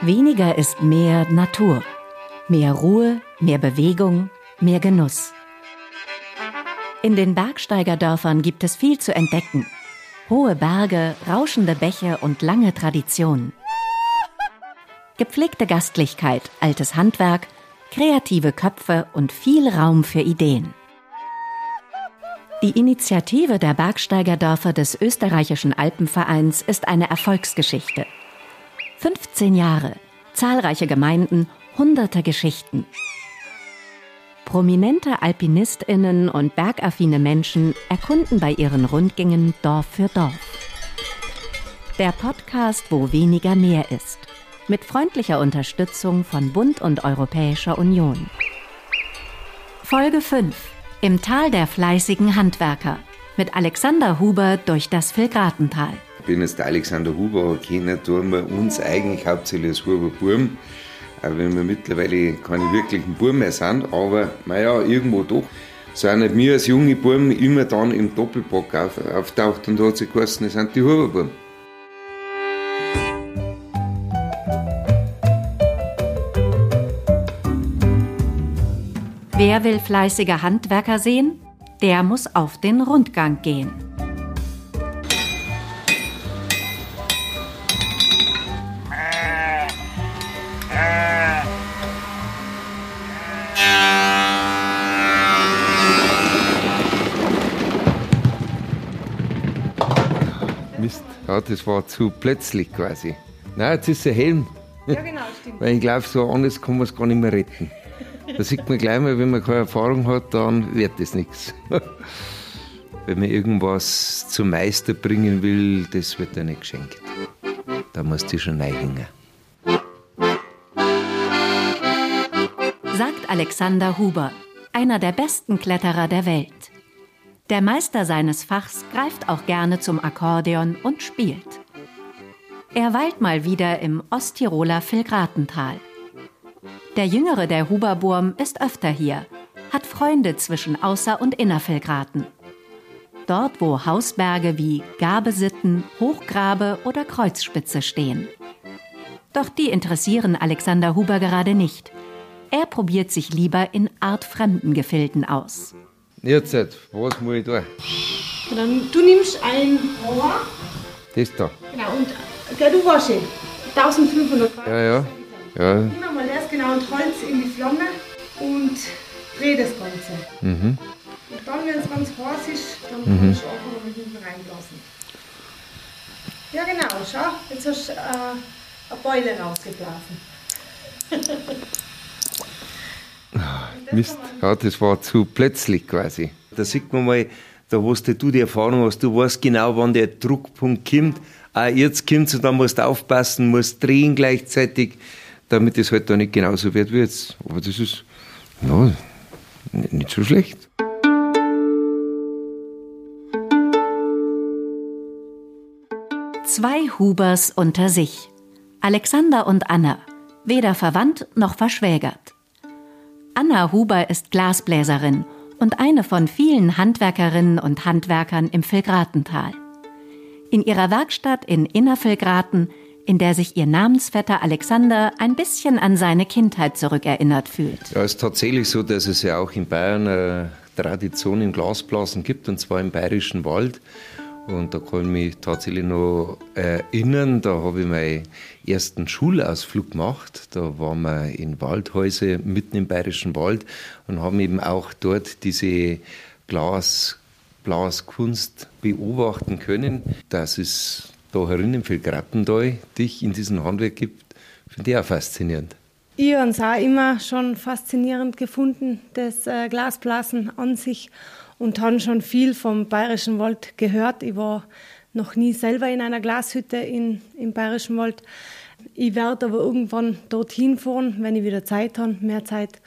Weniger ist mehr Natur. Mehr Ruhe, mehr Bewegung, mehr Genuss. In den Bergsteigerdörfern gibt es viel zu entdecken. Hohe Berge, rauschende Bäche und lange Traditionen. Gepflegte Gastlichkeit, altes Handwerk, kreative Köpfe und viel Raum für Ideen. Die Initiative der Bergsteigerdörfer des österreichischen Alpenvereins ist eine Erfolgsgeschichte. 15 Jahre, zahlreiche Gemeinden, hunderte Geschichten. Prominente Alpinistinnen und bergaffine Menschen erkunden bei ihren Rundgängen Dorf für Dorf. Der Podcast, wo weniger mehr ist. Mit freundlicher Unterstützung von Bund und Europäischer Union. Folge 5. Im Tal der fleißigen Handwerker. Mit Alexander Huber durch das Vilgratental. Ich bin jetzt der Alexander Huber, kennen tun wir uns eigentlich hauptsächlich als Huber Burm auch wenn wir mittlerweile keine wirklichen Buben mehr sind, aber naja, irgendwo doch, sind nicht wir als junge Buben immer dann im Doppelpack auf, auftaucht und hat sich geheißen, das sind die Huberbuben. Wer will fleißige Handwerker sehen? Der muss auf den Rundgang gehen. Ja, das war zu plötzlich quasi. Nein, jetzt ist der Helm. Ja, genau, stimmt. Weil ich glaube, so anders kann man es gar nicht mehr retten. Da sieht man gleich mal, wenn man keine Erfahrung hat, dann wird das nichts. Wenn man irgendwas zum Meister bringen will, das wird ja nicht geschenkt. Da musst du schon reinhängen. Sagt Alexander Huber, einer der besten Kletterer der Welt. Der Meister seines Fachs greift auch gerne zum Akkordeon und spielt. Er weilt mal wieder im Osttiroler Vilgratental. Der jüngere der Huberburm ist öfter hier, hat Freunde zwischen Außer- und Innervilgraten. Dort, wo Hausberge wie Gabesitten, Hochgrabe oder Kreuzspitze stehen. Doch die interessieren Alexander Huber gerade nicht. Er probiert sich lieber in artfremden Gefilden aus. Jetzt, was muss ich tun? Dann, du nimmst ein Rohr. Das da. Genau, und gell, du warst 1500 Grad. Ja, ja. ja. Genau und Holz in die Flamme und dreh das Ganze. Mhm. Und dann, wenn es ganz heiß ist, dann mhm. kannst du noch hinten reinlassen. Ja, genau, schau, jetzt hast du äh, eine Beule rausgeblasen. Mist, ja, das war zu plötzlich quasi. Da sieht man mal, da hast du die Erfahrung hast, du weißt genau, wann der Druckpunkt kommt. Auch jetzt kommt es und dann musst du aufpassen, musst drehen gleichzeitig, damit es halt da nicht genauso wird wie jetzt. Aber das ist, ja, nicht so schlecht. Zwei Hubers unter sich. Alexander und Anna. Weder verwandt noch verschwägert. Anna Huber ist Glasbläserin und eine von vielen Handwerkerinnen und Handwerkern im Vilgratental. In ihrer Werkstatt in Innervilgraten, in der sich ihr Namensvetter Alexander ein bisschen an seine Kindheit zurückerinnert fühlt. Ja, es ist tatsächlich so, dass es ja auch in Bayern eine Tradition im Glasblasen gibt, und zwar im Bayerischen Wald. Und da kann ich mich tatsächlich noch erinnern, da habe ich meinen ersten Schulausflug gemacht. Da waren wir in Waldhäuser mitten im Bayerischen Wald und haben eben auch dort diese Glas, Glaskunst beobachten können. Dass es da herinnen viel Grattendal dich in diesem Handwerk gibt, finde ich auch faszinierend. Ich habe es auch immer schon faszinierend gefunden, das äh, Glasblasen an sich und habe schon viel vom Bayerischen Wald gehört. Ich war noch nie selber in einer Glashütte in, im Bayerischen Wald. Ich werde aber irgendwann dorthin fahren, wenn ich wieder Zeit habe, mehr Zeit.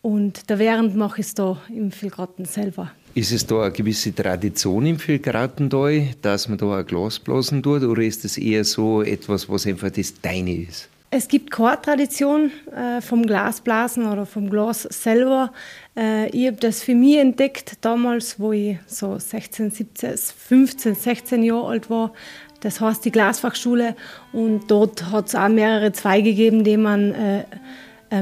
Und da während mache ich es da im Vilgraten selber. Ist es da eine gewisse Tradition im Vilgratental, dass man da ein Glas blasen tut, oder ist es eher so etwas, was einfach das Deine ist? Es gibt keine Tradition äh, vom Glasblasen oder vom Glas selber. Äh, ich habe das für mich entdeckt damals, wo ich so 16, 17, 15, 16 Jahre alt war. Das heißt die Glasfachschule und dort hat es auch mehrere Zweige gegeben, die man äh,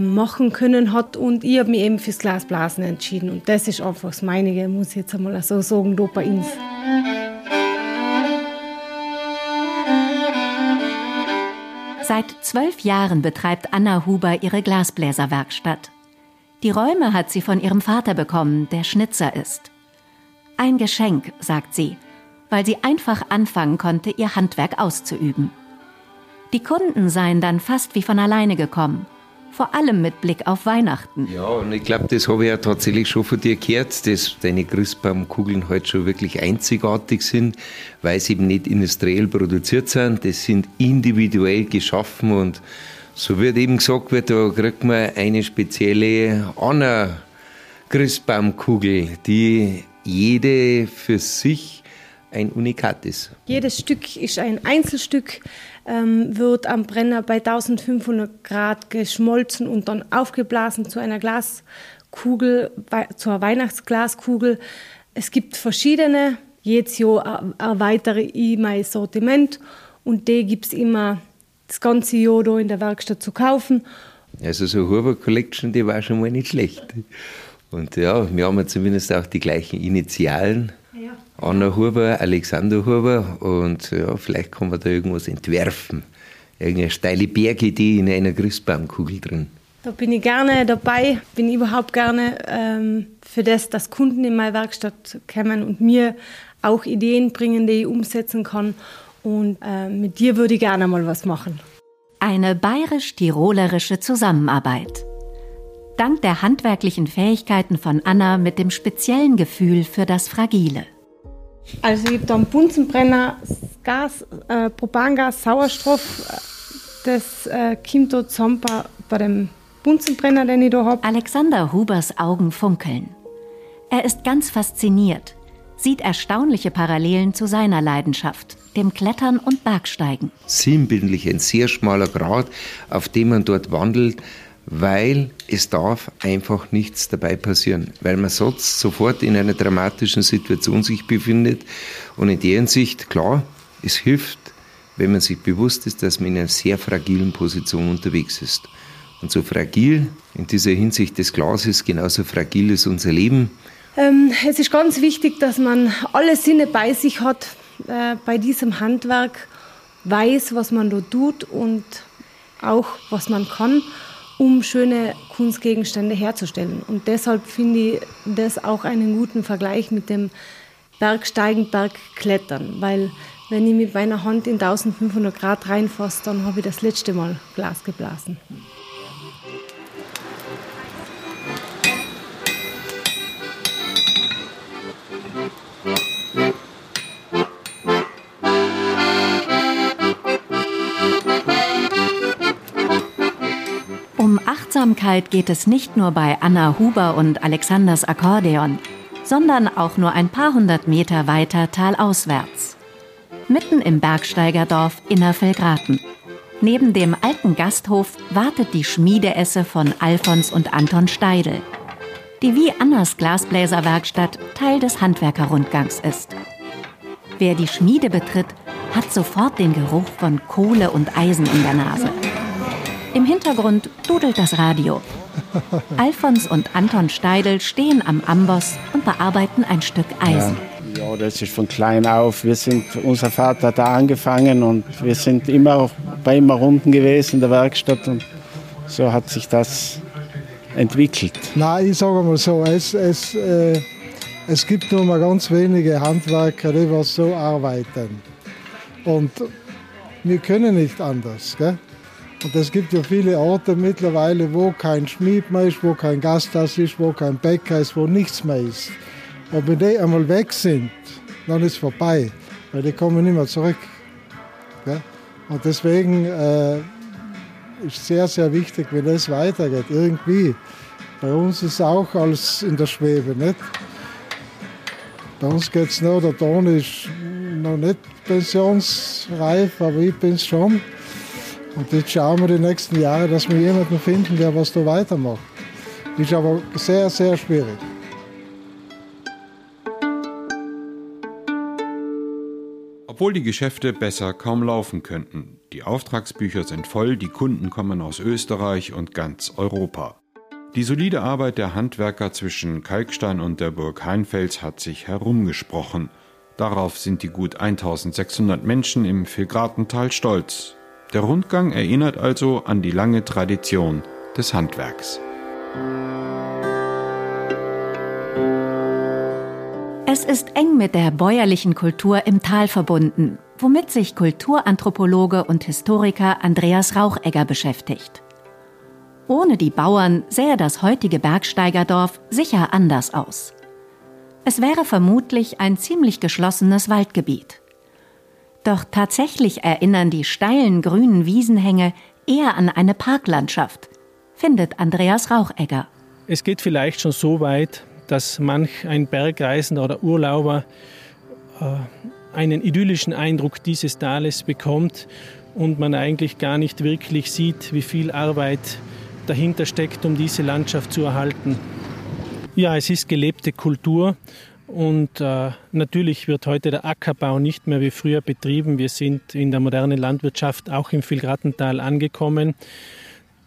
machen können hat und ich habe mich eben fürs Glasblasen entschieden und das ist einfach das Meinige, muss ich jetzt einmal so sagen, da bei uns. Seit zwölf Jahren betreibt Anna Huber ihre Glasbläserwerkstatt. Die Räume hat sie von ihrem Vater bekommen, der Schnitzer ist. Ein Geschenk, sagt sie, weil sie einfach anfangen konnte, ihr Handwerk auszuüben. Die Kunden seien dann fast wie von alleine gekommen vor allem mit Blick auf Weihnachten. Ja, und ich glaube, das habe ich ja tatsächlich schon von dir gehört, dass deine Christbaumkugeln halt schon wirklich einzigartig sind, weil sie eben nicht industriell produziert sind. Das sind individuell geschaffen und so wird eben gesagt, wird, da kriegt man eine spezielle Anna Christbaumkugel, die jede für sich ein Unikat ist. Jedes Stück ist ein Einzelstück ähm, wird am Brenner bei 1500 Grad geschmolzen und dann aufgeblasen zu einer Glaskugel, zur Weihnachtsglaskugel. Es gibt verschiedene. Jedes Jahr erweitere ich mein Sortiment und die gibt es immer das ganze Jahr da in der Werkstatt zu kaufen. Also so Huber Collection, die war schon mal nicht schlecht. Und ja, wir haben ja zumindest auch die gleichen Initialen. Anna Huber, Alexander Huber und ja, vielleicht kann man da irgendwas entwerfen. Irgendeine steile Bergidee in einer Christbaumkugel drin. Da bin ich gerne dabei, bin überhaupt gerne ähm, für das, dass Kunden in meine Werkstatt kommen und mir auch Ideen bringen, die ich umsetzen kann. Und äh, mit dir würde ich gerne mal was machen. Eine bayerisch-tirolerische Zusammenarbeit. Dank der handwerklichen Fähigkeiten von Anna mit dem speziellen Gefühl für das Fragile. Also ich habe da einen Bunsenbrenner, Gas, äh, Propangas, Sauerstoff. Das äh, kommt da zusammen bei, bei dem Bunsenbrenner, den ich da habe. Alexander Hubers Augen funkeln. Er ist ganz fasziniert, sieht erstaunliche Parallelen zu seiner Leidenschaft, dem Klettern und Bergsteigen. Sinnbildlich ein sehr schmaler Grat, auf dem man dort wandelt, weil es darf einfach nichts dabei passieren, weil man sonst sofort in einer dramatischen Situation sich befindet. Und in der Hinsicht, klar, es hilft, wenn man sich bewusst ist, dass man in einer sehr fragilen Position unterwegs ist. Und so fragil in dieser Hinsicht des Glases, genauso fragil ist unser Leben. Ähm, es ist ganz wichtig, dass man alle Sinne bei sich hat äh, bei diesem Handwerk, weiß, was man da tut und auch, was man kann um schöne Kunstgegenstände herzustellen. Und deshalb finde ich das auch einen guten Vergleich mit dem Bergsteigen, Bergklettern, weil wenn ich mit meiner Hand in 1500 Grad reinfasse, dann habe ich das letzte Mal Glas geblasen. Achtsamkeit geht es nicht nur bei Anna Huber und Alexanders Akkordeon, sondern auch nur ein paar hundert Meter weiter talauswärts. Mitten im Bergsteigerdorf Innerfelgraten. Neben dem alten Gasthof wartet die Schmiedeesse von Alfons und Anton Steidel, die wie Annas Glasbläserwerkstatt Teil des Handwerkerrundgangs ist. Wer die Schmiede betritt, hat sofort den Geruch von Kohle und Eisen in der Nase. Im Hintergrund dudelt das Radio. Alfons und Anton Steidel stehen am Amboss und bearbeiten ein Stück Eisen. Ja. ja, das ist von klein auf. Wir sind, unser Vater hat da angefangen und wir sind immer bei ihm unten gewesen in der Werkstatt und so hat sich das entwickelt. Nein, ich sage mal so, es, es, äh, es gibt nur mal ganz wenige Handwerker, die was so arbeiten. Und wir können nicht anders. Gell? Und es gibt ja viele Orte mittlerweile, wo kein Schmied mehr ist, wo kein Gasthaus ist, wo kein Bäcker ist, wo nichts mehr ist. Und wenn die einmal weg sind, dann ist es vorbei, weil die kommen nicht mehr zurück. Und deswegen äh, ist sehr, sehr wichtig, wenn das weitergeht, irgendwie. Bei uns ist auch alles in der Schwebe, nicht? Bei uns geht es noch, der Ton ist noch nicht pensionsreif, aber ich bin es schon. Und jetzt schauen wir die nächsten Jahre, dass wir jemanden finden, der was da weitermacht. Ist aber sehr, sehr schwierig. Obwohl die Geschäfte besser kaum laufen könnten. Die Auftragsbücher sind voll, die Kunden kommen aus Österreich und ganz Europa. Die solide Arbeit der Handwerker zwischen Kalkstein und der Burg Heinfels hat sich herumgesprochen. Darauf sind die gut 1600 Menschen im Vilgratental stolz. Der Rundgang erinnert also an die lange Tradition des Handwerks. Es ist eng mit der bäuerlichen Kultur im Tal verbunden, womit sich Kulturanthropologe und Historiker Andreas Rauchegger beschäftigt. Ohne die Bauern sähe das heutige Bergsteigerdorf sicher anders aus. Es wäre vermutlich ein ziemlich geschlossenes Waldgebiet. Doch tatsächlich erinnern die steilen grünen Wiesenhänge eher an eine Parklandschaft, findet Andreas Rauchegger. Es geht vielleicht schon so weit, dass manch ein Bergreisender oder Urlauber äh, einen idyllischen Eindruck dieses Tales bekommt und man eigentlich gar nicht wirklich sieht, wie viel Arbeit dahinter steckt, um diese Landschaft zu erhalten. Ja, es ist gelebte Kultur und äh, natürlich wird heute der Ackerbau nicht mehr wie früher betrieben. Wir sind in der modernen Landwirtschaft auch im Vilgratental angekommen.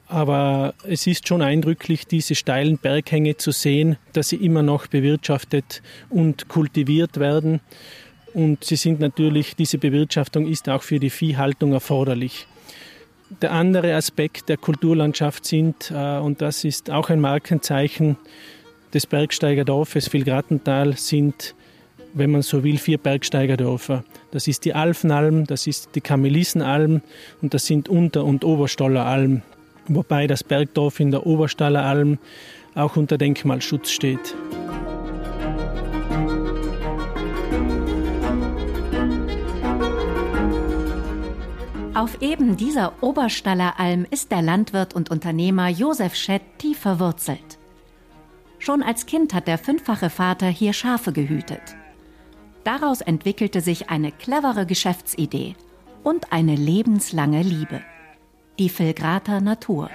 Aber es ist schon eindrücklich, diese steilen Berghänge zu sehen, dass sie immer noch bewirtschaftet und kultiviert werden. Und sie sind natürlich, diese Bewirtschaftung ist auch für die Viehhaltung erforderlich. Der andere Aspekt der Kulturlandschaft sind, äh, und das ist auch ein Markenzeichen des Bergsteigerdorfes Vilgratental, sind, wenn man so will, vier Bergsteigerdörfer. Das ist die Alfenalm, das ist die Kamelissenalm und das sind Unter- und Oberstolleralm wobei das Bergdorf in der Oberstaller Alm auch unter Denkmalschutz steht. Auf eben dieser Oberstaller Alm ist der Landwirt und Unternehmer Josef Schett tief verwurzelt. Schon als Kind hat der fünffache Vater hier Schafe gehütet. Daraus entwickelte sich eine clevere Geschäftsidee und eine lebenslange Liebe die Filgrater Natur.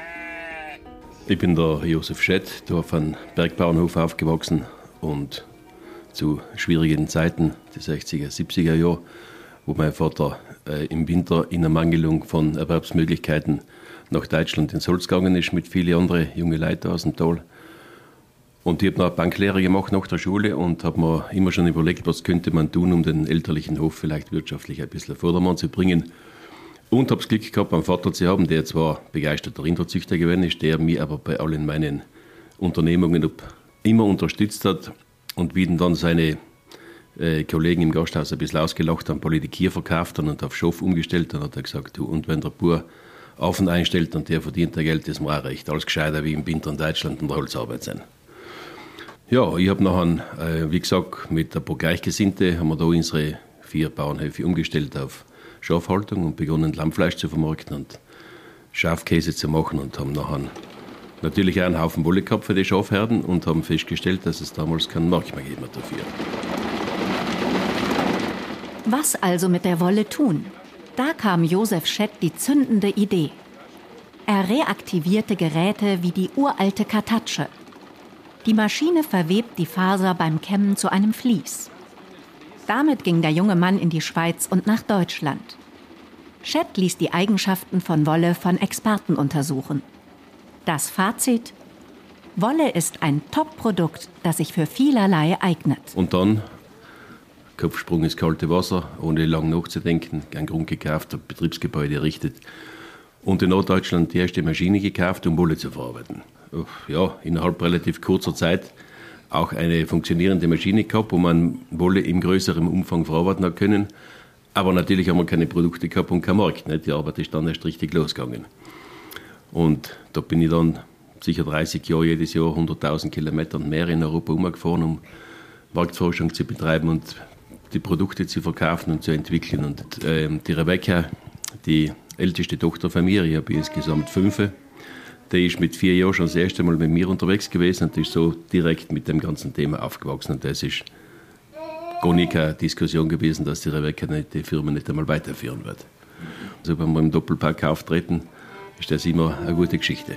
Ich bin der Josef Schett, auf einem Bergbauernhof aufgewachsen und zu schwierigen Zeiten, die 60er, 70er Jahre, wo mein Vater äh, im Winter in Ermangelung von Erwerbsmöglichkeiten nach Deutschland ins Holz gegangen ist mit vielen anderen jungen Leuten aus dem Tal. Und ich habe noch Banklehre gemacht nach der Schule und habe mir immer schon überlegt, was könnte man tun, um den elterlichen Hof vielleicht wirtschaftlich ein bisschen Vordermann zu bringen. Und habe das Glück gehabt, einen Vater zu haben, der zwar begeisterter Rinderzüchter gewesen ist, der mich aber bei allen meinen Unternehmungen immer unterstützt hat und wie dann seine äh, Kollegen im Gasthaus ein bisschen ausgelacht haben, Politikier verkauft haben und auf Schof umgestellt, dann hat er gesagt, du, und wenn der Bauer Affen einstellt und der verdient der Geld, ist mir auch recht. Alles gescheiter wie im Winter in Deutschland und der Holzarbeit sein. Ja, ich habe nachher, äh, wie gesagt, mit ein paar Gleichgesinnte haben wir da unsere vier Bauernhöfe umgestellt auf Schafhaltung und begonnen Lammfleisch zu vermarkten und Schafkäse zu machen und haben nachher natürlich auch einen Haufen Wolle gehabt für die Schafherden und haben festgestellt, dass es damals keinen Markt mehr gegeben hat dafür. Was also mit der Wolle tun? Da kam Josef Schett die zündende Idee. Er reaktivierte Geräte wie die uralte Kartatsche. Die Maschine verwebt die Faser beim Kämmen zu einem Vlies. Damit ging der junge Mann in die Schweiz und nach Deutschland. Schett ließ die Eigenschaften von Wolle von Experten untersuchen. Das Fazit? Wolle ist ein Top-Produkt, das sich für vielerlei eignet. Und dann Kopfsprung ins kalte Wasser, ohne lang nachzudenken, ein Grund gekauft, ein Betriebsgebäude errichtet und in Norddeutschland die erste Maschine gekauft, um Wolle zu verarbeiten. Ja, innerhalb relativ kurzer Zeit auch eine funktionierende Maschine gehabt, wo man Wolle im größeren Umfang verarbeiten hat können. Aber natürlich haben wir keine Produkte gehabt und keinen Markt. Nicht? Die Arbeit ist dann erst richtig losgegangen. Und da bin ich dann sicher 30 Jahre jedes Jahr 100.000 Kilometer und mehr in Europa umgefahren, um Marktforschung zu betreiben und die Produkte zu verkaufen und zu entwickeln. Und äh, die Rebecca, die älteste Tochter von mir, ich habe insgesamt fünf, der ist mit vier Jahren schon das erste Mal mit mir unterwegs gewesen und ist so direkt mit dem ganzen Thema aufgewachsen. Und das ist gar nicht keine Diskussion gewesen, dass die Rebecca die Firma nicht einmal weiterführen wird. Also wenn wir im Doppelpack auftreten, ist das immer eine gute Geschichte.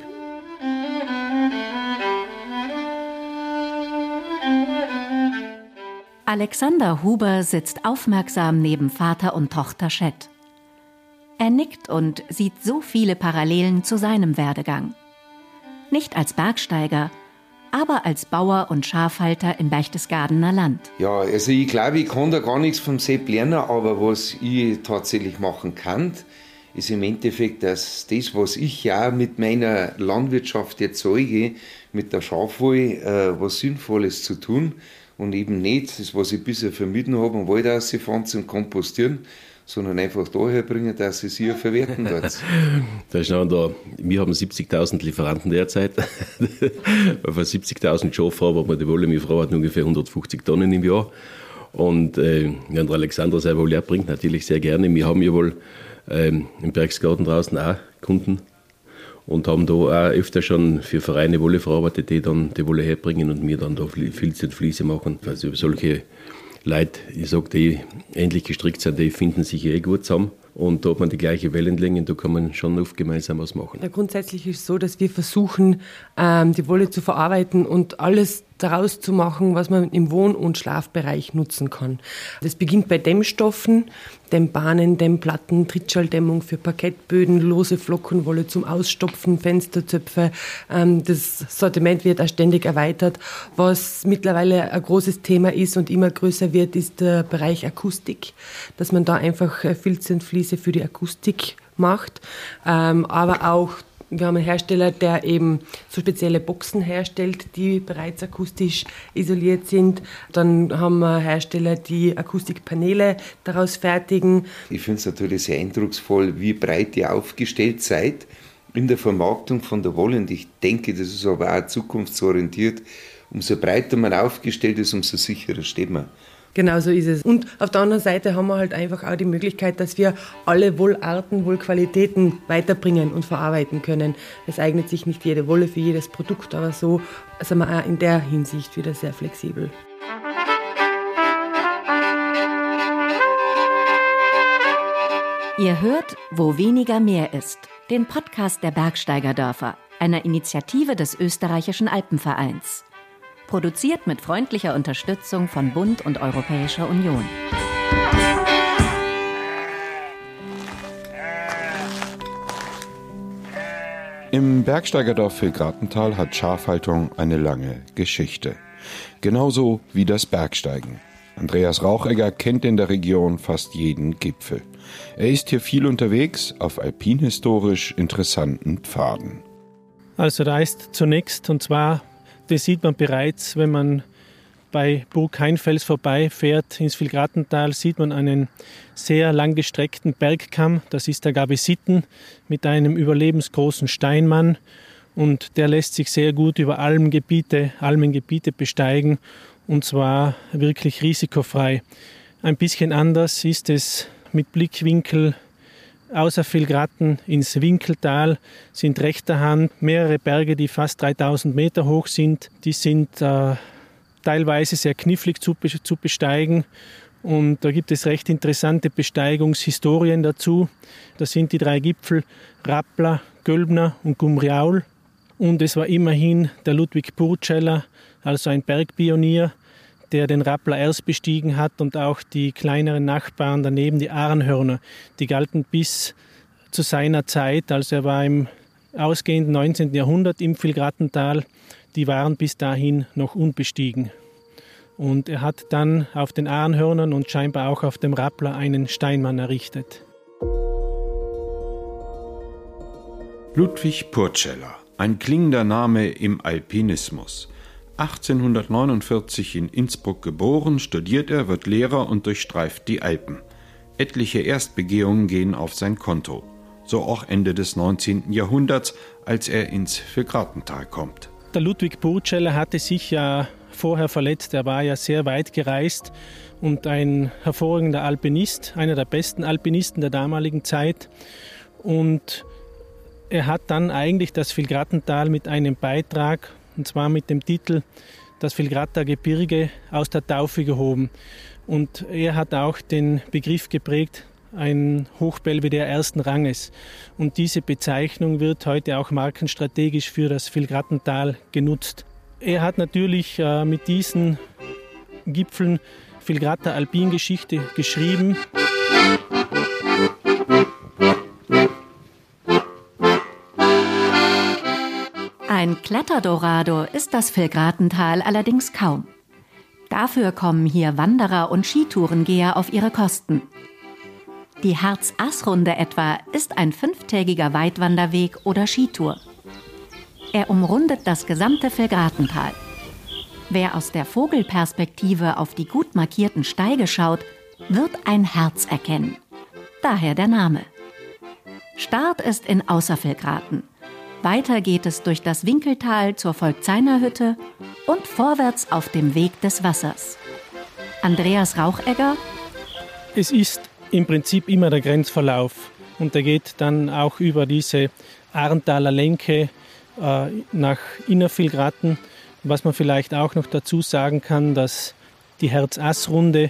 Alexander Huber sitzt aufmerksam neben Vater und Tochter Chet. Er nickt und sieht so viele Parallelen zu seinem Werdegang. Nicht als Bergsteiger, aber als Bauer und Schafhalter im Berchtesgadener Land. Ja, also ich glaube, ich kann da gar nichts vom Sepp lernen, aber was ich tatsächlich machen kann, ist im Endeffekt, dass das, was ich ja mit meiner Landwirtschaft erzeuge, mit der Schafwolle, äh, was Sinnvolles zu tun und eben nicht das, was ich bisher vermieden habe, am Wald ausgefahren und kompostieren, sondern einfach daher bringen, dass sie es hier verwerten dort. da schauen da, wir haben 70.000 Lieferanten derzeit. Von 70.000 Schafen haben wir die Wolle, meine Frau hat ungefähr 150 Tonnen im Jahr. Und äh, wenn der Alexander seine Wolle erbringt, natürlich sehr gerne. Wir haben ja wohl ähm, im Bergsgarten draußen auch Kunden und haben da auch öfter schon für Vereine Wolle verarbeitet, die dann die Wolle herbringen und wir dann da Filze und Fliese machen. Also solche Leute, ich sage, die ähnlich gestrickt sind, die finden sich eh gut zusammen. Und da hat man die gleiche Wellenlänge, da kann man schon oft gemeinsam was machen. Ja, grundsätzlich ist es so, dass wir versuchen, ähm, die Wolle zu verarbeiten und alles daraus zu machen, was man im Wohn- und Schlafbereich nutzen kann. Das beginnt bei Dämmstoffen, Dämmbahnen, Dämmplatten, Trittschalldämmung für Parkettböden, lose Flockenwolle zum Ausstopfen, Fensterzöpfe. Ähm, das Sortiment wird auch ständig erweitert. Was mittlerweile ein großes Thema ist und immer größer wird, ist der Bereich Akustik, dass man da einfach Filze und Fliesen Fliese für die Akustik macht, ähm, aber auch wir haben einen Hersteller, der eben so spezielle Boxen herstellt, die bereits akustisch isoliert sind. Dann haben wir Hersteller, die Akustikpaneele daraus fertigen. Ich finde es natürlich sehr eindrucksvoll, wie breit ihr aufgestellt seid in der Vermarktung von der Wolle. Und ich denke, das ist aber auch zukunftsorientiert. Umso breiter man aufgestellt ist, umso sicherer steht man. Genau so ist es. Und auf der anderen Seite haben wir halt einfach auch die Möglichkeit, dass wir alle Wollarten, Wollqualitäten weiterbringen und verarbeiten können. Es eignet sich nicht jede Wolle für jedes Produkt, aber so sind wir auch in der Hinsicht wieder sehr flexibel. Ihr hört, wo weniger mehr ist, den Podcast der Bergsteigerdörfer, einer Initiative des österreichischen Alpenvereins. Produziert mit freundlicher Unterstützung von Bund und Europäischer Union. Im Bergsteigerdorf Vilgratental hat Schafhaltung eine lange Geschichte. Genauso wie das Bergsteigen. Andreas Rauchegger kennt in der Region fast jeden Gipfel. Er ist hier viel unterwegs auf alpinhistorisch interessanten Pfaden. Also da ist zunächst, und zwar das sieht man bereits, wenn man bei Burg Heinfels vorbeifährt ins Vilgratental, sieht man einen sehr langgestreckten Bergkamm. Das ist der Gabesitten mit einem überlebensgroßen Steinmann. Und der lässt sich sehr gut über Almgebiete, Almengebiete besteigen und zwar wirklich risikofrei. Ein bisschen anders ist es mit Blickwinkel Außer Vilgratten ins Winkeltal sind rechter Hand mehrere Berge, die fast 3000 Meter hoch sind. Die sind äh, teilweise sehr knifflig zu, zu besteigen. Und da gibt es recht interessante Besteigungshistorien dazu. Das sind die drei Gipfel Rappler, Gölbner und Gumriaul. Und es war immerhin der Ludwig Purceller, also ein Bergpionier, der den Rappler erst bestiegen hat und auch die kleineren Nachbarn daneben, die Ahrenhörner, die galten bis zu seiner Zeit, also er war im ausgehenden 19. Jahrhundert im Vilgratental, die waren bis dahin noch unbestiegen. Und er hat dann auf den Ahrenhörnern und scheinbar auch auf dem Rappler einen Steinmann errichtet. Ludwig Purceller, ein klingender Name im Alpinismus. 1849 in Innsbruck geboren, studiert er, wird Lehrer und durchstreift die Alpen. Etliche Erstbegehungen gehen auf sein Konto. So auch Ende des 19. Jahrhunderts, als er ins Vilgratental kommt. Der Ludwig Burceller hatte sich ja vorher verletzt. Er war ja sehr weit gereist und ein hervorragender Alpinist, einer der besten Alpinisten der damaligen Zeit. Und er hat dann eigentlich das Vilgratental mit einem Beitrag und zwar mit dem Titel Das Vilgratter Gebirge aus der Taufe gehoben. Und er hat auch den Begriff geprägt, ein Hochbelvedere ersten Ranges. Und diese Bezeichnung wird heute auch markenstrategisch für das Vilgrattental genutzt. Er hat natürlich äh, mit diesen Gipfeln Vilgratter Alpingeschichte geschrieben. Ein Kletterdorado ist das Vilgratental allerdings kaum. Dafür kommen hier Wanderer und Skitourengeher auf ihre Kosten. Die Herz-Ass-Runde etwa ist ein fünftägiger Weitwanderweg oder Skitour. Er umrundet das gesamte Vilgratental. Wer aus der Vogelperspektive auf die gut markierten Steige schaut, wird ein Herz erkennen. Daher der Name. Start ist in Außervilgraten. Weiter geht es durch das Winkeltal zur Volkzeiner Hütte und vorwärts auf dem Weg des Wassers. Andreas Rauchegger. Es ist im Prinzip immer der Grenzverlauf und der geht dann auch über diese Arntaler Lenke äh, nach Innervilgraten. Was man vielleicht auch noch dazu sagen kann, dass die Herz-Ass-Runde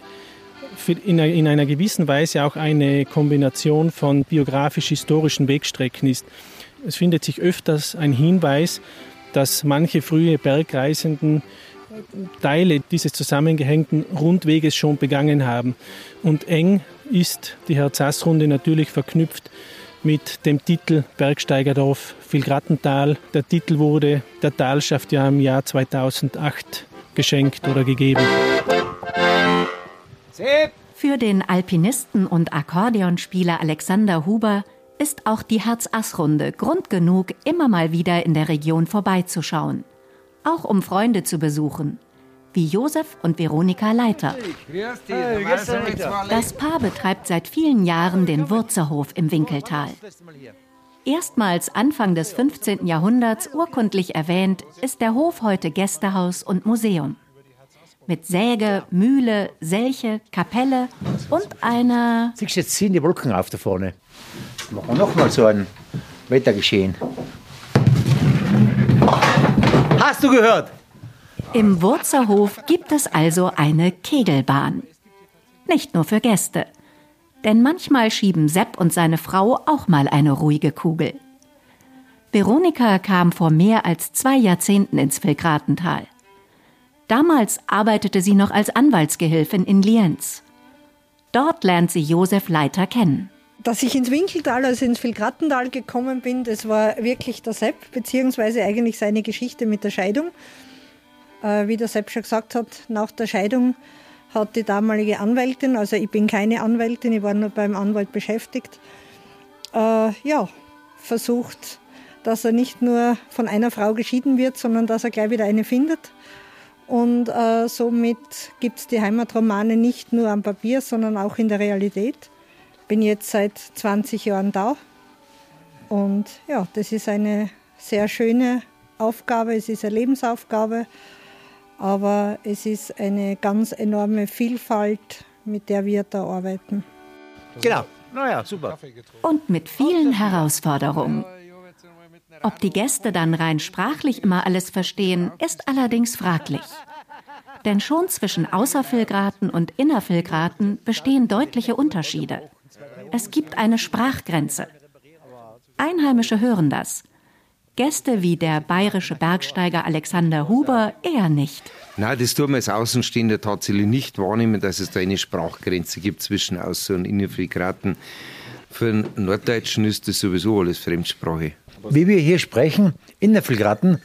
in einer gewissen Weise auch eine Kombination von biografisch-historischen Wegstrecken ist. Es findet sich öfters ein Hinweis, dass manche frühe Bergreisenden Teile dieses zusammengehängten Rundweges schon begangen haben. Und eng ist die Herzassrunde natürlich verknüpft mit dem Titel Bergsteigerdorf Vilgrattental. Der Titel wurde der Talschaft ja im Jahr 2008 geschenkt oder gegeben. Für den Alpinisten und Akkordeonspieler Alexander Huber ist auch die Herz-Ass-Runde Grund genug, immer mal wieder in der Region vorbeizuschauen. Auch um Freunde zu besuchen, wie Josef und Veronika Leiter. Das Paar betreibt seit vielen Jahren den Wurzerhof im Winkeltal. Erstmals Anfang des 15. Jahrhunderts urkundlich erwähnt, ist der Hof heute Gästehaus und Museum. Mit Säge, Mühle, Selche, Kapelle und einer. Siehst du, jetzt ziehen die Wolken auf da vorne. Machen wir nochmal so ein Wettergeschehen. Hast du gehört? Im Wurzerhof gibt es also eine Kegelbahn. Nicht nur für Gäste. Denn manchmal schieben Sepp und seine Frau auch mal eine ruhige Kugel. Veronika kam vor mehr als zwei Jahrzehnten ins Vilgratental. Damals arbeitete sie noch als Anwaltsgehilfin in Lienz. Dort lernt sie Josef Leiter kennen. Dass ich ins Winkeltal, also ins Vilgrattental gekommen bin, das war wirklich der Sepp, beziehungsweise eigentlich seine Geschichte mit der Scheidung. Äh, wie der Sepp schon gesagt hat, nach der Scheidung hat die damalige Anwältin, also ich bin keine Anwältin, ich war nur beim Anwalt beschäftigt, äh, ja, versucht, dass er nicht nur von einer Frau geschieden wird, sondern dass er gleich wieder eine findet. Und äh, somit gibt es die Heimatromane nicht nur am Papier, sondern auch in der Realität bin jetzt seit 20 Jahren da. Und ja, das ist eine sehr schöne Aufgabe, es ist eine Lebensaufgabe, aber es ist eine ganz enorme Vielfalt, mit der wir da arbeiten. Genau, naja, super. Und mit vielen Herausforderungen. Ob die Gäste dann rein sprachlich immer alles verstehen, ist allerdings fraglich. Denn schon zwischen Außerfilgraten und Innerfilgraten bestehen deutliche Unterschiede. Es gibt eine Sprachgrenze. Einheimische hören das. Gäste wie der bayerische Bergsteiger Alexander Huber eher nicht. Nein, das tun wir als Außenstehender tatsächlich nicht wahrnehmen, dass es da eine Sprachgrenze gibt zwischen Außer- und Innerfilgraten. Für einen Norddeutschen ist das sowieso alles Fremdsprache. Wie wir hier sprechen, Innerfilgraten,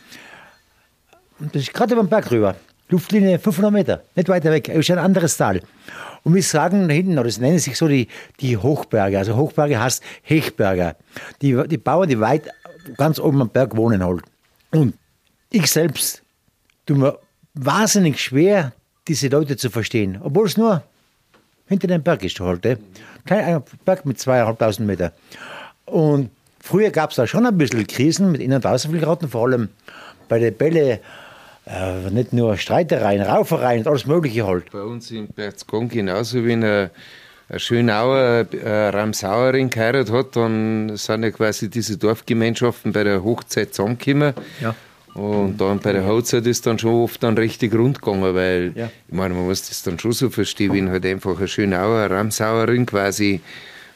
das ist gerade über den Berg rüber. Luftlinie 500 Meter, nicht weiter weg, ist ein anderes Tal. Und wir sagen da hinten, das nennen sich so die, die Hochberge. Also Hochberge heißt Hechberger. Die, die Bauern, die weit ganz oben am Berg wohnen halt. Und ich selbst tue mir wahnsinnig schwer, diese Leute zu verstehen. Obwohl es nur hinter dem Berg ist halt. Eh. Kleiner Berg mit zweieinhalbtausend Meter. Und früher gab es da schon ein bisschen Krisen mit Innen- und Außenfilgraten, vor allem bei den Bälle äh, nicht nur Streitereien, Raufereien und alles Mögliche halt. Bei uns in Berzgong genauso wie eine, eine Schönauer äh, Ramsauerin geheiratet hat, dann sind ja quasi diese Dorfgemeinschaften bei der Hochzeit zusammengekommen. Ja. Und dann bei der Hochzeit ist dann schon oft dann richtig rund gegangen, weil Ja. ich meine, man muss das dann schon so verstehen, wenn halt einfach eine Schönauer Ramsauerin quasi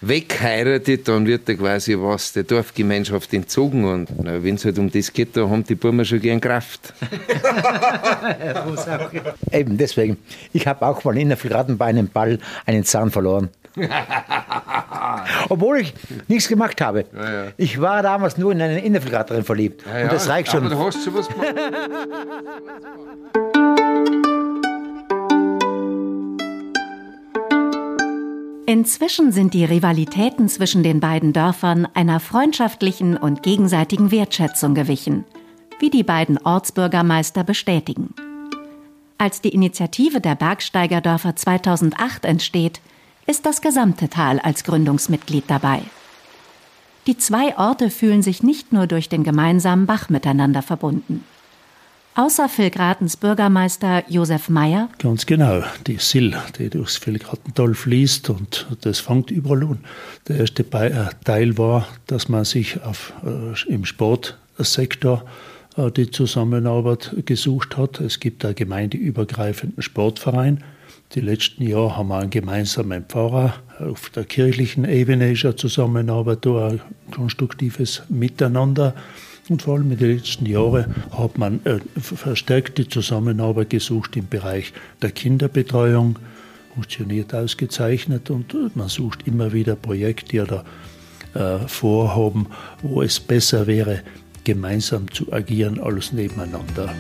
wegheiratet, dann wird er quasi was der Dorfgemeinschaft entzogen. Und wenn es halt um das geht, da haben die Burmer schon gern Kraft. Eben deswegen. Ich habe auch mal in der Fliraten bei einem Ball einen Zahn verloren. Obwohl ich nichts gemacht habe. Ja, ja. Ich war damals nur in eine Innerfilgraterin verliebt. Ja, und das reicht schon. Aber du hast schon was gemacht. Inzwischen sind die Rivalitäten zwischen den beiden Dörfern einer freundschaftlichen und gegenseitigen Wertschätzung gewichen, wie die beiden Ortsbürgermeister bestätigen. Als die Initiative der Bergsteigerdörfer 2008 entsteht, ist das gesamte Tal als Gründungsmitglied dabei. Die zwei Orte fühlen sich nicht nur durch den gemeinsamen Bach miteinander verbunden. Außer Vilgratens Bürgermeister Josef Meyer. Ganz genau, die Sill, die durchs Vilgratental fließt und das fängt überall an. Der erste äh, Teil war, dass man sich auf, äh, im Sportsektor äh, die Zusammenarbeit gesucht hat. Es gibt einen gemeindeübergreifenden Sportverein. Die letzten Jahre haben wir einen gemeinsamen Pfarrer. Auf der kirchlichen Ebene ist eine Zusammenarbeit, ein konstruktives Miteinander. Und vor allem in den letzten Jahren hat man äh, verstärkte Zusammenarbeit gesucht im Bereich der Kinderbetreuung, funktioniert ausgezeichnet und äh, man sucht immer wieder Projekte oder äh, Vorhaben, wo es besser wäre, gemeinsam zu agieren als nebeneinander.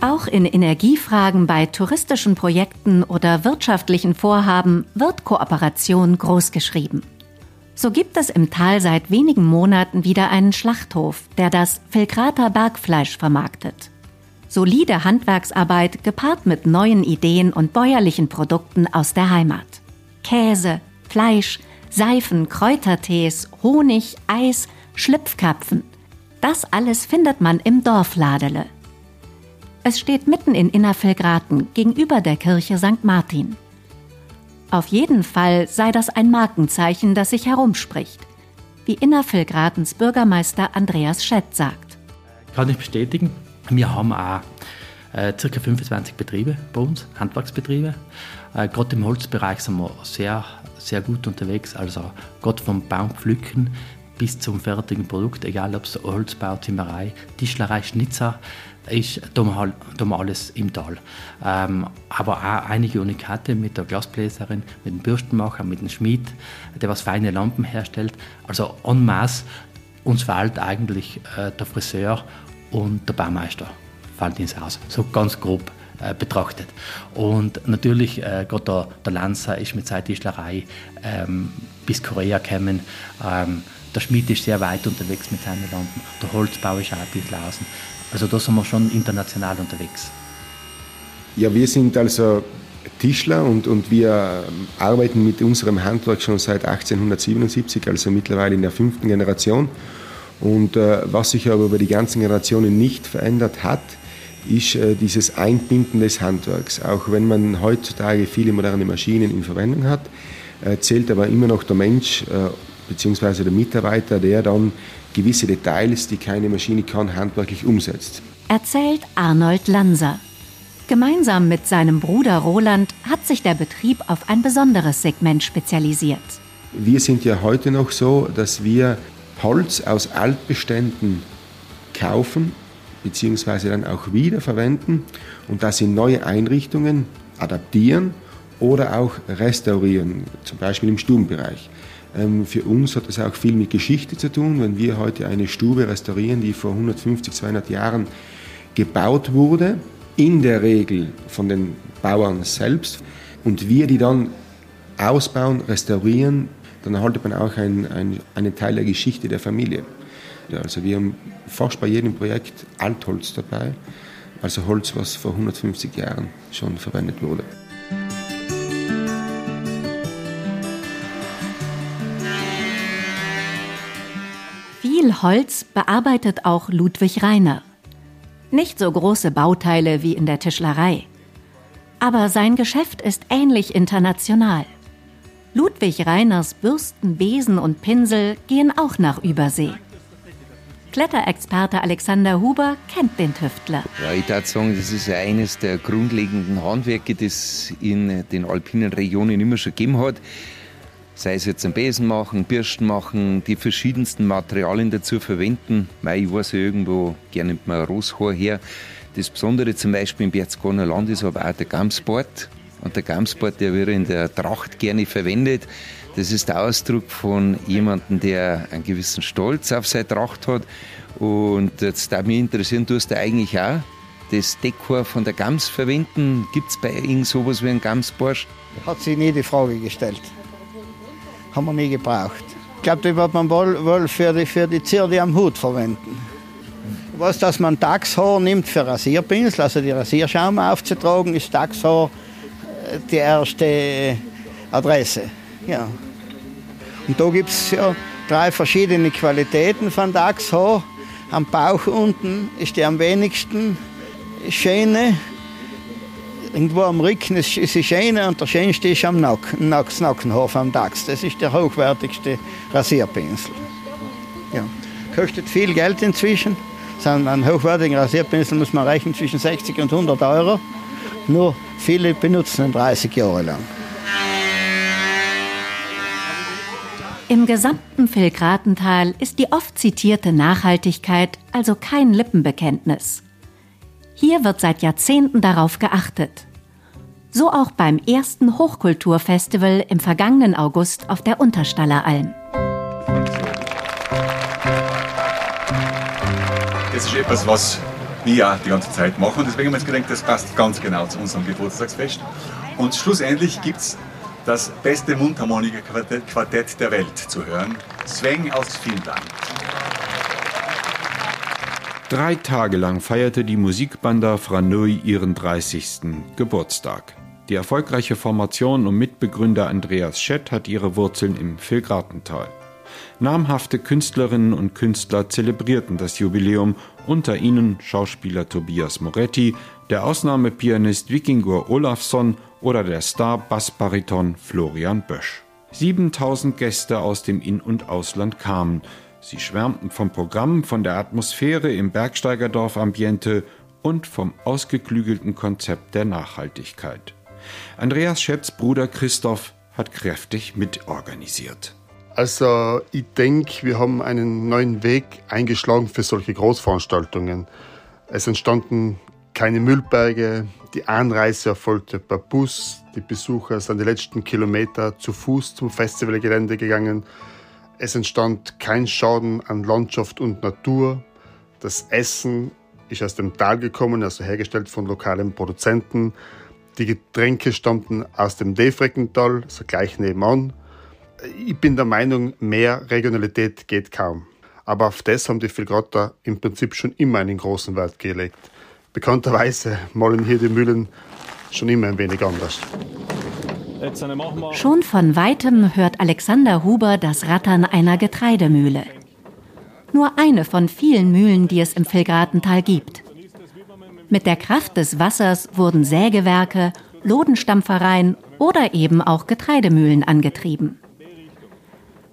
Auch in Energiefragen bei touristischen Projekten oder wirtschaftlichen Vorhaben wird Kooperation großgeschrieben. So gibt es im Tal seit wenigen Monaten wieder einen Schlachthof, der das Filkrater Bergfleisch vermarktet. Solide Handwerksarbeit gepaart mit neuen Ideen und bäuerlichen Produkten aus der Heimat. Käse, Fleisch, Seifen, Kräutertees, Honig, Eis, Schlüpfkapfen. Das alles findet man im Dorfladele. Es steht mitten in Innerfelgraten gegenüber der Kirche St. Martin. Auf jeden Fall sei das ein Markenzeichen, das sich herumspricht, wie Innerfelgratens Bürgermeister Andreas Schett sagt. Kann ich bestätigen. Wir haben auch äh, ca. 25 Betriebe bei uns, Handwerksbetriebe. Äh, gerade im Holzbereich sind wir sehr, sehr gut unterwegs. Also gerade vom Baumpflücken bis zum fertigen Produkt, egal ob es Holzbau, Zimmerei, Tischlerei, Schnitzer ist, halt, tun wir alles im Tal. Ähm, aber auch einige Unikate mit der Glasbläserin, mit dem Bürstenmacher, mit dem Schmied, der was feine Lampen herstellt. Also en masse uns fällt eigentlich äh, der Friseur und der Baumeister fallen ins Haus. So ganz grob äh, betrachtet. Und natürlich, äh, gerade der, der Lanzer ist mit seiner Tischlerei ähm, bis Korea gekommen. Ähm, der Schmied ist sehr weit unterwegs mit seinen Lampen. Der Holzbau ist auch ein bisschen außen. Also da sind wir schon international unterwegs. Ja, wir sind also Tischler und, und wir arbeiten mit unserem Handwerk schon seit 1877, also mittlerweile in der fünften Generation. Und äh, was sich aber über die ganzen Generationen nicht verändert hat, ist äh, dieses Einbinden des Handwerks. Auch wenn man heutzutage viele moderne Maschinen in Verwendung hat, äh, zählt aber immer noch der Mensch äh, bzw. der Mitarbeiter, der dann gewisse Details, die keine Maschine kann, handwerklich umsetzt. Erzählt Arnold Lanser. Gemeinsam mit seinem Bruder Roland hat sich der Betrieb auf ein besonderes Segment spezialisiert. Wir sind ja heute noch so, dass wir Holz aus Altbeständen kaufen bzw. dann auch wiederverwenden und das in neue Einrichtungen adaptieren oder auch restaurieren, zum Beispiel im Stubenbereich. Ähm, für uns hat das auch viel mit Geschichte zu tun. Wenn wir heute eine Stube restaurieren, die vor 150, 200 Jahren gebaut wurde, in der Regel von den Bauern selbst, und wir die dann ausbauen, restaurieren, dann erhaltet man auch ein, ein, einen Teil der Geschichte der Familie. Also wir haben fast bei jedem Projekt Altholz dabei, also Holz, was vor 150 Jahren schon verwendet wurde. Viel Holz bearbeitet auch Ludwig Reiner. Nicht so große Bauteile wie in der Tischlerei. Aber sein Geschäft ist ähnlich international. Ludwig Reiners Bürsten, Besen und Pinsel gehen auch nach Übersee. Kletterexperte Alexander Huber kennt den Tüftler. Ja, ich würde sagen, das ist ja eines der grundlegenden Handwerke, das in den alpinen Regionen immer schon gegeben hat. Sei es jetzt ein Besen machen, Bürsten machen, die verschiedensten Materialien dazu verwenden. Mei, ich weiß ja irgendwo, gerne nimmt man ein Rosshaar her. Das Besondere zum Beispiel im Berchtesgadener Land ist aber auch der Gamsport. Und der Gamsport, der wird in der Tracht gerne verwendet. Das ist der Ausdruck von jemandem, der einen gewissen Stolz auf seine Tracht hat. Und jetzt darf mich interessieren, tust du eigentlich auch das Dekor von der Gams verwenden? Gibt es bei Ihnen sowas wie einen Gamsborsch? Hat sich nie die Frage gestellt. Haben wir nie gebraucht. Ich glaube, die wird man wohl, wohl für, die, für die Zierde am Hut verwenden. Weiß, dass man Dachshaar nimmt für Rasierpinsel, also die Rasierschaum aufzutragen, ist Dachshaar äh, die erste Adresse. Ja. Und da gibt es ja drei verschiedene Qualitäten von Dachshaar. Am Bauch unten ist die am wenigsten schöne. Irgendwo am Rücken ist, ist die schöne und der schönste ist am Nacken, das Nackenhaar vom Dachs. Das ist der hochwertigste Rasierpinsel. Ja. Kostet viel Geld inzwischen. Einen hochwertigen Rasierpinsel muss man rechnen zwischen 60 und 100 Euro. Nur viele benutzen ihn 30 Jahre lang. Im gesamten Vilgratental ist die oft zitierte Nachhaltigkeit also kein Lippenbekenntnis. Hier wird seit Jahrzehnten darauf geachtet. So auch beim ersten Hochkulturfestival im vergangenen August auf der Unterstaller Alm. Das ist etwas, was wir ja die ganze Zeit machen und deswegen haben wir uns gedacht, das passt ganz genau zu unserem Geburtstagsfest. Und schlussendlich gibt es das beste Mundharmonika-Quartett der Welt zu hören. Sven aus Finnland. Drei Tage lang feierte die Musikbanda Franoi ihren 30. Geburtstag. Die erfolgreiche Formation um Mitbegründer Andreas Schett hat ihre Wurzeln im Vilgratental. Namhafte Künstlerinnen und Künstler zelebrierten das Jubiläum, unter ihnen Schauspieler Tobias Moretti, der Ausnahmepianist Vikingur Olafsson oder der Star-Bassbariton Florian Bösch. 7000 Gäste aus dem In- und Ausland kamen. Sie schwärmten vom Programm, von der Atmosphäre im Bergsteigerdorf-Ambiente und vom ausgeklügelten Konzept der Nachhaltigkeit. Andreas Schätz Bruder Christoph hat kräftig mitorganisiert. Also ich denke, wir haben einen neuen Weg eingeschlagen für solche Großveranstaltungen. Es entstanden keine Müllberge, die Anreise erfolgte per Bus, die Besucher sind die letzten Kilometer zu Fuß zum Festivalgelände gegangen. Es entstand kein Schaden an Landschaft und Natur. Das Essen ist aus dem Tal gekommen, also hergestellt von lokalen Produzenten. Die Getränke stammten aus dem Defreckental, also gleich nebenan. Ich bin der Meinung, mehr Regionalität geht kaum. Aber auf das haben die Filgratter im Prinzip schon immer einen großen Wert gelegt. Bekannterweise malen hier die Mühlen schon immer ein wenig anders. Schon von weitem hört Alexander Huber das Rattern einer Getreidemühle. Nur eine von vielen Mühlen, die es im Vilgratental gibt. Mit der Kraft des Wassers wurden Sägewerke, Lodenstampfereien oder eben auch Getreidemühlen angetrieben.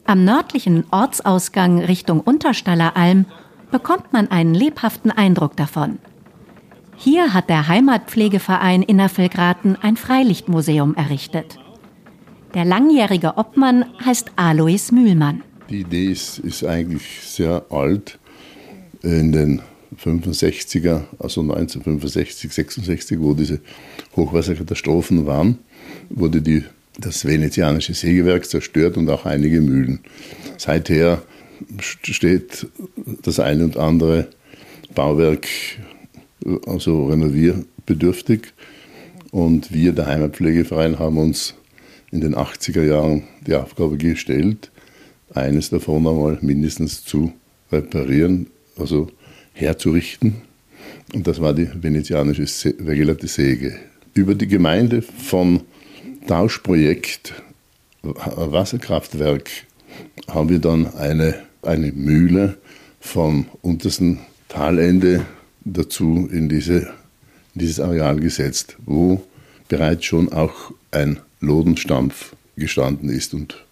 Am nördlichen Ortsausgang Richtung Unterstaller Alm bekommt man einen lebhaften Eindruck davon. Hier hat der Heimatpflegeverein Innervilgraten ein Freilichtmuseum errichtet. Der langjährige Obmann heißt Alois Mühlmann. Die Idee ist, ist eigentlich sehr alt. In den 65er, also 1965, 66, wo diese Hochwasserkatastrophen waren, wurde die, das venezianische Sägewerk zerstört und auch einige Mühlen. Seither steht das eine und andere Bauwerk also renovierbedürftig. Und wir, der Heimatpflegeverein, haben uns in den 80er Jahren die Aufgabe gestellt, eines davon einmal mindestens zu reparieren, also herzurichten. Und das war die venezianische vergelerte Säge. Über die Gemeinde von Tauschprojekt Wasserkraftwerk haben wir dann eine, eine Mühle vom untersten Talende dazu in, diese, in dieses Areal gesetzt, wo bereits schon auch ein Lodenstampf gestanden ist und,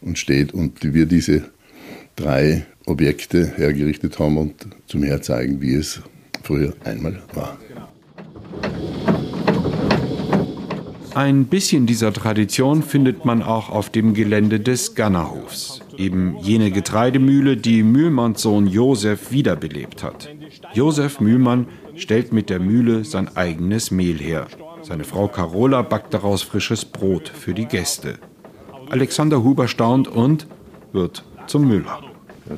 und steht und wir diese drei Objekte hergerichtet haben und zum Herzeigen, wie es früher einmal war. Ein bisschen dieser Tradition findet man auch auf dem Gelände des Gannerhofs, eben jene Getreidemühle, die Mühlmanns Sohn Josef wiederbelebt hat. Josef Mühlmann stellt mit der Mühle sein eigenes Mehl her. Seine Frau Carola backt daraus frisches Brot für die Gäste. Alexander Huber staunt und wird zum Müller.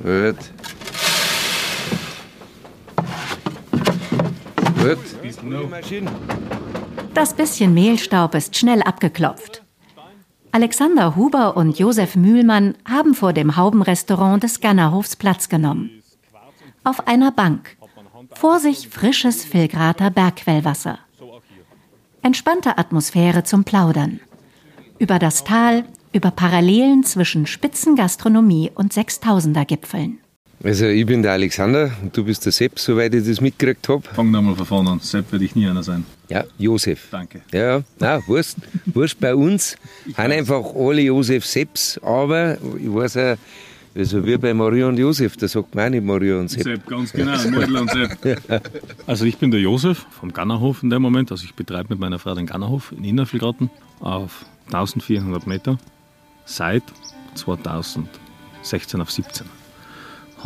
Gut. Gut. Das bisschen Mehlstaub ist schnell abgeklopft. Alexander Huber und Josef Mühlmann haben vor dem Haubenrestaurant des Gannerhofs Platz genommen. Auf einer Bank. Vor sich frisches Filgrater Bergquellwasser. Entspannte Atmosphäre zum Plaudern. Über das Tal, über Parallelen zwischen Spitzengastronomie und Sechstausender-Gipfeln. Also ich bin der Alexander und du bist der Sepp, soweit ich das mitgekriegt habe. Fang nochmal von vorne an. Sepp werde ich nie einer sein. Ja, Josef. Danke. Ja, na, wurscht, wurscht bei uns. Haben einfach alle Josef Sepps, aber ich weiß ja, also wie bei Maria und Josef, da sagt man auch nicht Maria und Sepp. Sepp, ganz genau, Mädel und Sepp. Also ich bin der Josef vom Gannerhof in dem Moment. Also ich betreibe mit meiner Frau den Gannerhof in Innervillgarten auf 1400 Meter seit 2016 auf 17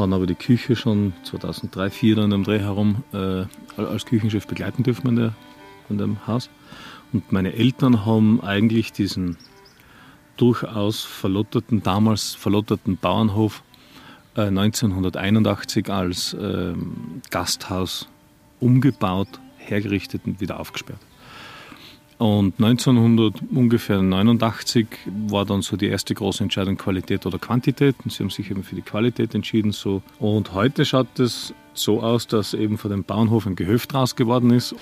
haben aber die Küche schon 2003, 2004 dann im Dreh herum äh, als Küchenchef begleiten dürfen in, der, in dem Haus. Und meine Eltern haben eigentlich diesen durchaus verlotterten, damals verlotterten Bauernhof äh, 1981 als äh, Gasthaus umgebaut, hergerichtet und wieder aufgesperrt. Und 1900 ungefähr 89 war dann so die erste große Entscheidung Qualität oder Quantität. Und sie haben sich eben für die Qualität entschieden. So. Und heute schaut es so aus, dass eben von dem Bauernhof ein Gehöft draus geworden ist.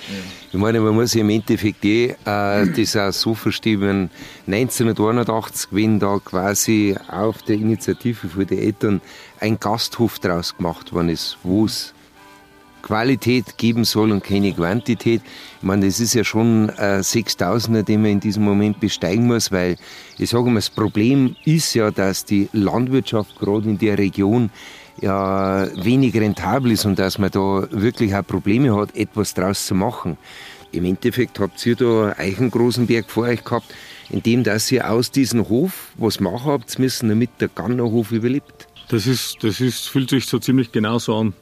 Ich meine, man muss im Endeffekt eh äh, das auch so verstehen, wenn 1981, wenn da quasi auf der Initiative für die Eltern ein Gasthof draus gemacht worden ist, wo es Qualität geben soll und keine Quantität. Ich meine, das ist ja schon äh, 6000er, den man in diesem Moment besteigen muss, weil ich sage mal, das Problem ist ja, dass die Landwirtschaft gerade in der Region ja wenig rentabel ist und dass man da wirklich auch Probleme hat, etwas draus zu machen. Im Endeffekt habt ihr da euch einen großen Berg vor euch gehabt, indem dass ihr aus diesem Hof was machen habt müssen, damit der Gannerhof überlebt. Das ist, das ist, fühlt sich so ziemlich genauso an.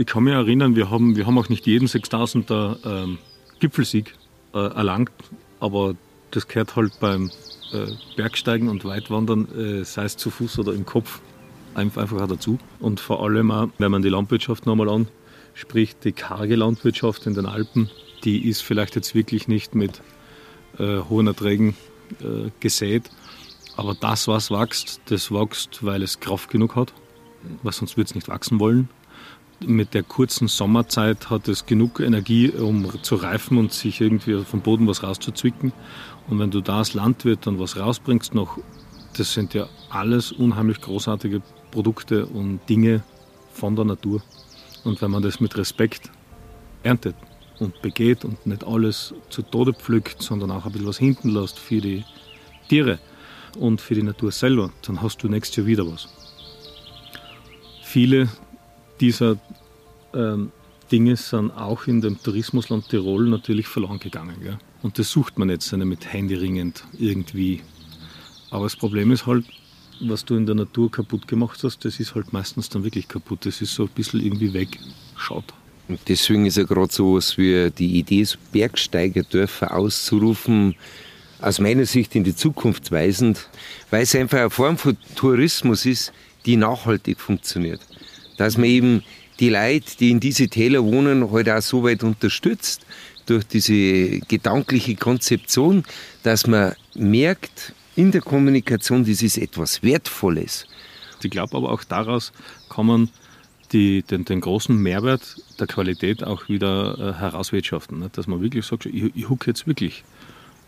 Ich kann mich erinnern, wir haben, wir haben auch nicht jeden 6000er ähm, Gipfelsieg äh, erlangt, aber das gehört halt beim äh, Bergsteigen und Weitwandern, äh, sei es zu Fuß oder im Kopf, einfach auch dazu. Und vor allem auch, wenn man die Landwirtschaft nochmal anspricht, die karge Landwirtschaft in den Alpen, die ist vielleicht jetzt wirklich nicht mit äh, hohen Erträgen äh, gesät, aber das, was wächst, das wächst, weil es Kraft genug hat, weil sonst würde es nicht wachsen wollen mit der kurzen Sommerzeit hat es genug Energie, um zu reifen und sich irgendwie vom Boden was rauszuzwicken. Und wenn du da als Landwirt dann was rausbringst noch, das sind ja alles unheimlich großartige Produkte und Dinge von der Natur. Und wenn man das mit Respekt erntet und begeht und nicht alles zu Tode pflückt, sondern auch ein bisschen was hinten lässt für die Tiere und für die Natur selber, dann hast du nächstes Jahr wieder was. Viele dieser ähm, Dinge sind auch in dem Tourismusland Tirol natürlich verloren gegangen. Gell? Und das sucht man jetzt mit händeringend irgendwie. Aber das Problem ist halt, was du in der Natur kaputt gemacht hast, das ist halt meistens dann wirklich kaputt. Das ist so ein bisschen irgendwie weggeschaut. Und deswegen ist ja gerade so was wie die Idee, so Bergsteigerdörfer auszurufen, aus meiner Sicht in die Zukunft weisend, weil es einfach eine Form von Tourismus ist, die nachhaltig funktioniert dass man eben die Leute, die in diese Täler wohnen, halt auch so weit unterstützt durch diese gedankliche Konzeption, dass man merkt in der Kommunikation, das ist etwas Wertvolles. Ich glaube aber auch daraus kann man die, den, den, großen Mehrwert der Qualität auch wieder äh, herauswirtschaften. Ne? Dass man wirklich sagt, ich, ich hucke jetzt wirklich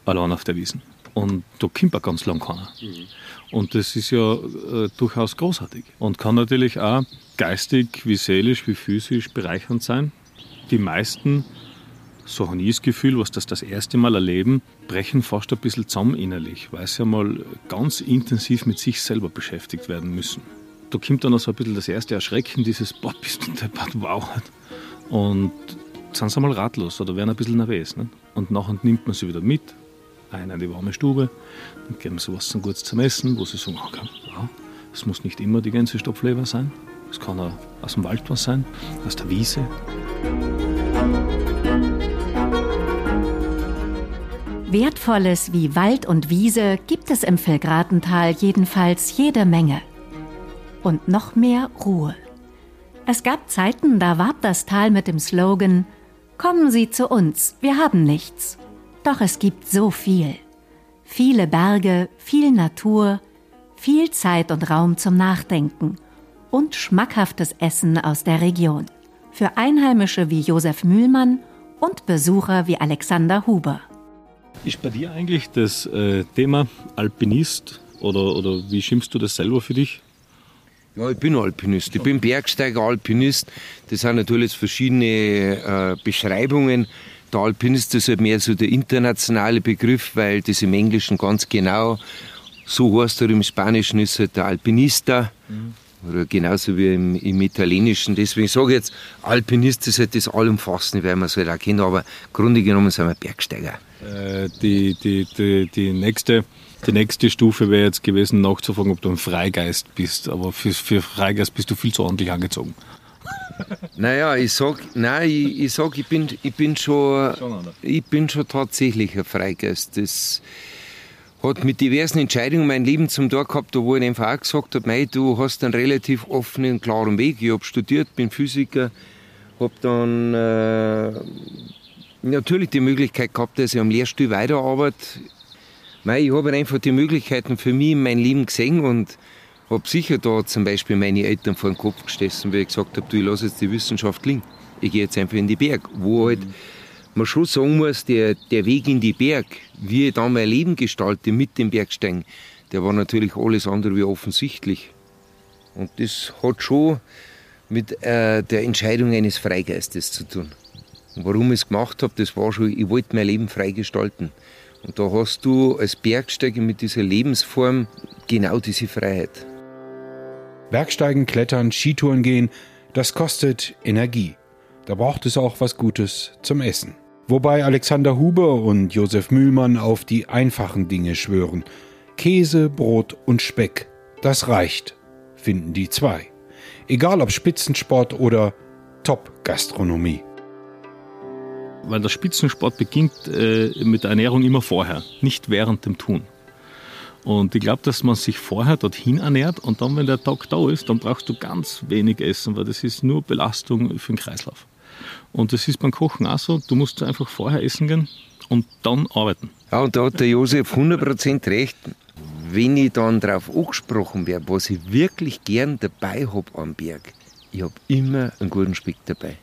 allein auf der Wiesen. Und da kommt auch ganz lang keiner. Mhm. Und das ist ja äh, durchaus großartig und kann natürlich auch geistig, wie seelisch, wie physisch bereichernd sein. Die meisten, so habe ich das Gefühl, was das das erste Mal erleben, brechen fast ein bisschen zusammen innerlich, weil sie einmal ganz intensiv mit sich selber beschäftigt werden müssen. Da kommt dann auch so ein bisschen das erste Erschrecken, dieses, boah, bist du deppert, wow. Und sind sie einmal ratlos oder werden ein bisschen nervös. Nicht? Und nachher nimmt man sie wieder mit, ein in die warme Stube, dann geben sie was zum Gutes zum Essen, wo sie sagen, okay, ja, es muss nicht immer die ganze Stopfleber sein, es kann auch aus dem Wald was sein, aus der Wiese. Wertvolles wie Wald und Wiese gibt es im Vilgratental jedenfalls jede Menge. Und noch mehr Ruhe. Es gab Zeiten, da warb das Tal mit dem Slogan Kommen Sie zu uns, wir haben nichts. Doch es gibt so viel. Viele Berge, viel Natur, viel Zeit und Raum zum Nachdenken und schmackhaftes Essen aus der Region. Für Einheimische wie Josef Mühlmann und Besucher wie Alexander Huber. Ist bei dir eigentlich das äh, Thema Alpinist oder, oder wie schimpfst du das selber für dich? Ja, ich bin Alpinist. Ich bin Bergsteiger, Alpinist. Das sind natürlich verschiedene äh, Beschreibungen. Der Alpinist ist halt mehr so der internationale Begriff, weil das im Englischen ganz genau so heißt er im Spanischen ist halt der Alpinista. Mhm. Oder genauso wie im, im Italienischen. Deswegen sage ich jetzt, Alpinist ist halt das Allumfassende, weil man es halt auch kennt. Aber im Grunde genommen sind wir Bergsteiger. Äh, die, die, die, die, nächste, die nächste Stufe wäre jetzt gewesen, nachzufragen, ob du ein Freigeist bist. Aber für, für Freigeist bist du viel zu ordentlich angezogen. Naja, ich sag, nein, ich, ich sag, ich bin, ich bin schon, ich bin schon tatsächlich ein Freigeist. Das hat mit diversen Entscheidungen mein Leben zum Tag gehabt, wo ich einfach auch gesagt habe, mei, du hast einen relativ offenen, klaren Weg. Ich habe studiert, bin Physiker, habe dann äh, natürlich die Möglichkeit gehabt, dass ich am Lehrstuhl weiterarbeite. Mei, ich habe einfach die Möglichkeiten für mich in meinem Leben gesehen und habe sicher da zum Beispiel meine Eltern vor den Kopf gestoßen, weil ich gesagt habe, du, ich lasse jetzt die Wissenschaft liegen. Ich gehe jetzt einfach in die Berg, wo halt man schon sagen muss, der, der Weg in die Berg, wie ich dann mein Leben gestalte mit dem Bergsteigen, der war natürlich alles andere wie offensichtlich. Und das hat schon mit äh, der Entscheidung eines Freigeistes zu tun. Und warum ich es gemacht habe, das war schon, ich wollte mein Leben frei gestalten. Und da hast du als Bergsteiger mit dieser Lebensform genau diese Freiheit. Bergsteigen, Klettern, Skitouren gehen, das kostet Energie. Da braucht es auch was Gutes zum Essen. Wobei Alexander Huber und Josef Mühlmann auf die einfachen Dinge schwören. Käse, Brot und Speck. Das reicht, finden die zwei. Egal ob Spitzensport oder Top-Gastronomie. Weil der Spitzensport beginnt äh, mit der Ernährung immer vorher, nicht während dem Tun. Und ich glaube, dass man sich vorher dorthin ernährt und dann, wenn der Tag da ist, dann brauchst du ganz wenig essen, weil das ist nur Belastung für den Kreislauf. Und das ist beim Kochen auch so. Du musst einfach vorher essen gehen und dann arbeiten. Ja, und da hat der Josef 100% recht. Wenn ich dann darauf angesprochen werde, was ich wirklich gern dabei habe am Berg, ich habe immer einen guten Speck dabei.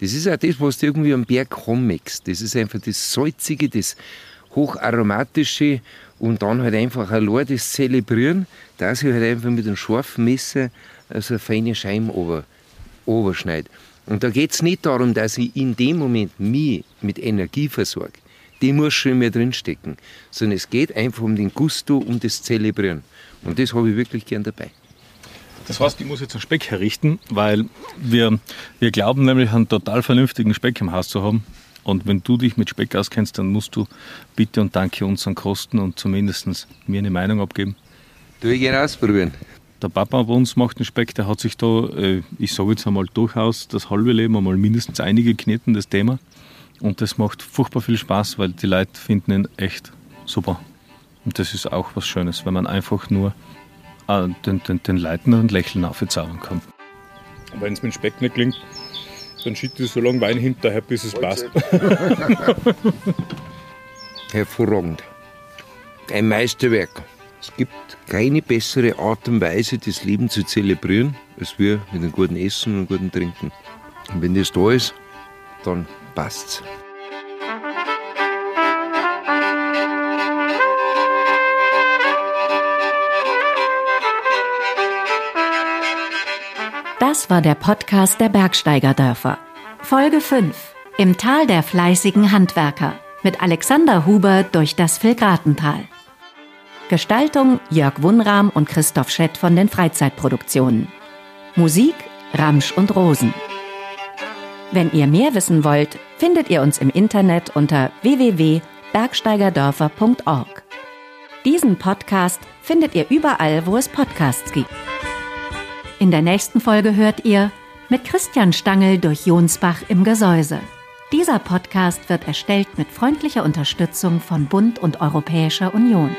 Das ist auch das, was du irgendwie am Berg rummixt. Das ist einfach das Salzige, das Hocharomatische und dann halt einfach allein das Zelebrieren, dass ich halt einfach mit einem scharfen Messer also eine feine Scheibe oberschneide. Und da geht es nicht darum, dass ich in dem Moment mich mit Energie versorge. Die muss schon in mir drinstecken. Sondern es geht einfach um den Gusto, um das Zelebrieren. Und das habe ich wirklich gern dabei. Das heißt, ich muss jetzt einen Speck herrichten, weil wir, wir glauben nämlich, einen total vernünftigen Speck im Haus zu haben. Und wenn du dich mit Speck auskennst, dann musst du bitte und danke unseren Kosten und zumindest mir eine Meinung abgeben. Du, ich gerne ausprobieren. Der Papa bei uns macht einen Speck, der hat sich da, äh, ich sage jetzt einmal durchaus das halbe Leben einmal mindestens einige kneten, das Thema. Und das macht furchtbar viel Spaß, weil die Leute finden ihn echt super. Und das ist auch was Schönes, wenn man einfach nur äh, den, den, den Leuten ein Lächeln aufzaubern kann. Wenn es mit Speck nicht klingt, dann schütte ich so lange Wein hinterher, bis es passt. Hervorragend. Ein Meisterwerk. Es gibt keine bessere Art und Weise, das Leben zu zelebrieren, als wir mit einem guten Essen und einem guten Trinken. Und wenn das da ist, dann passt's. Das war der Podcast der Bergsteigerdörfer. Folge 5. Im Tal der fleißigen Handwerker. Mit Alexander Huber durch das Vilgratental. Gestaltung Jörg Wunram und Christoph Schett von den Freizeitproduktionen. Musik Ramsch und Rosen. Wenn ihr mehr wissen wollt, findet ihr uns im Internet unter www.bergsteigerdörfer.at. bergsteigerdörfer.org. Diesen Podcast findet ihr überall, wo es Podcasts gibt. In der nächsten Folge hört ihr mit Christian Stangl durch Jonsbach im Gesäuse. Dieser Podcast wird erstellt mit freundlicher Unterstützung von Bund und Europäischer Union.